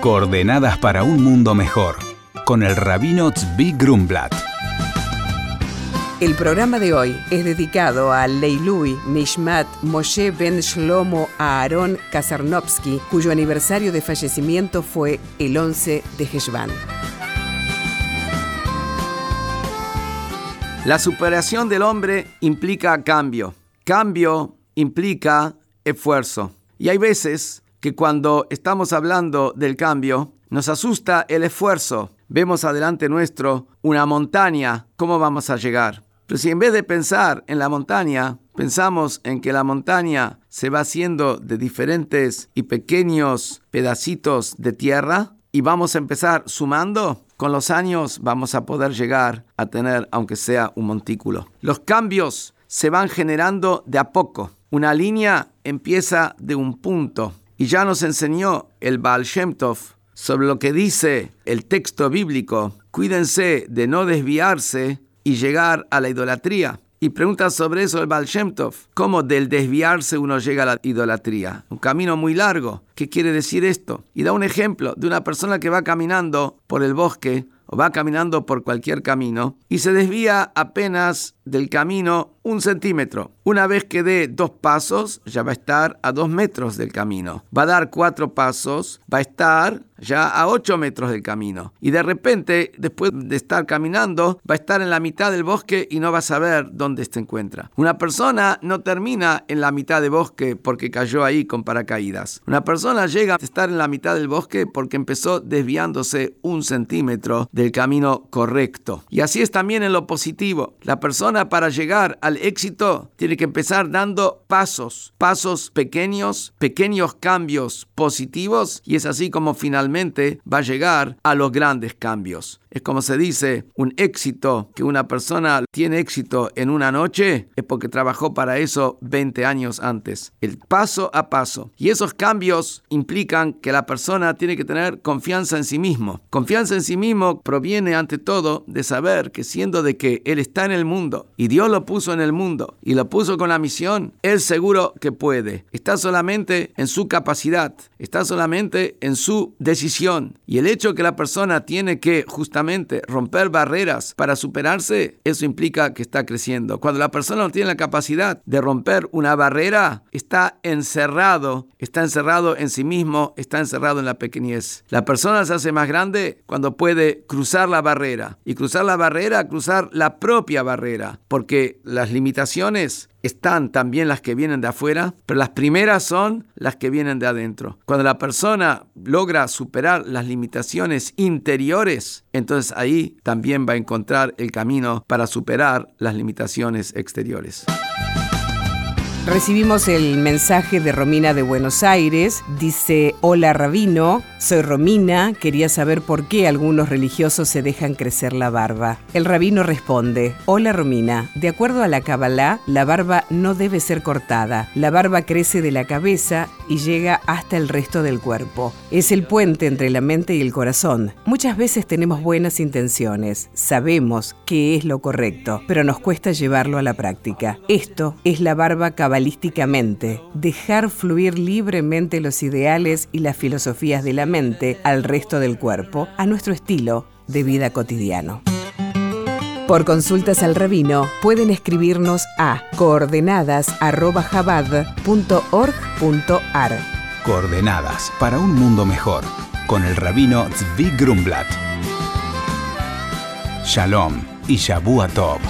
Coordenadas para un mundo mejor, con el rabino Tzvi Grumblat. El programa de hoy es dedicado a Leilui Nishmat Moshe Ben Shlomo Aaron Kazarnovsky, cuyo aniversario de fallecimiento fue el 11 de Heshvan. La superación del hombre implica cambio. Cambio implica esfuerzo. Y hay veces que cuando estamos hablando del cambio, nos asusta el esfuerzo. Vemos adelante nuestro una montaña, ¿cómo vamos a llegar? Pero si en vez de pensar en la montaña, pensamos en que la montaña se va haciendo de diferentes y pequeños pedacitos de tierra y vamos a empezar sumando, con los años vamos a poder llegar a tener, aunque sea un montículo. Los cambios se van generando de a poco. Una línea empieza de un punto y ya nos enseñó el Baal Shem Tov sobre lo que dice el texto bíblico. Cuídense de no desviarse y llegar a la idolatría. Y pregunta sobre eso el Baal Shem Tov. ¿Cómo del desviarse uno llega a la idolatría? Un camino muy largo. ¿Qué quiere decir esto? Y da un ejemplo de una persona que va caminando por el bosque o va caminando por cualquier camino y se desvía apenas del camino un centímetro. Una vez que dé dos pasos, ya va a estar a dos metros del camino. Va a dar cuatro pasos, va a estar ya a ocho metros del camino. Y de repente, después de estar caminando, va a estar en la mitad del bosque y no va a saber dónde se encuentra. Una persona no termina en la mitad del bosque porque cayó ahí con paracaídas. Una persona llega a estar en la mitad del bosque porque empezó desviándose un centímetro del camino correcto. Y así es también en lo positivo. La persona para llegar al éxito tiene que empezar dando pasos, pasos pequeños, pequeños cambios positivos y es así como finalmente va a llegar a los grandes cambios. Es como se dice, un éxito, que una persona tiene éxito en una noche, es porque trabajó para eso 20 años antes. El paso a paso. Y esos cambios implican que la persona tiene que tener confianza en sí mismo. Confianza en sí mismo proviene ante todo de saber que siendo de que Él está en el mundo y Dios lo puso en el mundo y lo puso con la misión, Él seguro que puede. Está solamente en su capacidad, está solamente en su decisión. Y el hecho que la persona tiene que justamente romper barreras para superarse, eso implica que está creciendo. Cuando la persona no tiene la capacidad de romper una barrera, está encerrado, está encerrado en sí mismo, está encerrado en la pequeñez. La persona se hace más grande cuando puede cruzar la barrera. Y cruzar la barrera, cruzar la propia barrera, porque las limitaciones están también las que vienen de afuera, pero las primeras son las que vienen de adentro. Cuando la persona logra superar las limitaciones interiores, entonces ahí también va a encontrar el camino para superar las limitaciones exteriores. Recibimos el mensaje de Romina de Buenos Aires. Dice, hola Rabino, soy Romina, quería saber por qué algunos religiosos se dejan crecer la barba. El rabino responde, hola Romina, de acuerdo a la Kabbalah, la barba no debe ser cortada. La barba crece de la cabeza y llega hasta el resto del cuerpo. Es el puente entre la mente y el corazón. Muchas veces tenemos buenas intenciones, sabemos qué es lo correcto, pero nos cuesta llevarlo a la práctica. Esto es la barba cabalística dejar fluir libremente los ideales y las filosofías de la al resto del cuerpo, a nuestro estilo de vida cotidiano. Por consultas al rabino pueden escribirnos a coordenadas.jabad.org.ar. Coordenadas para un mundo mejor con el rabino Zvi Grumblat. Shalom y Shabu Tov.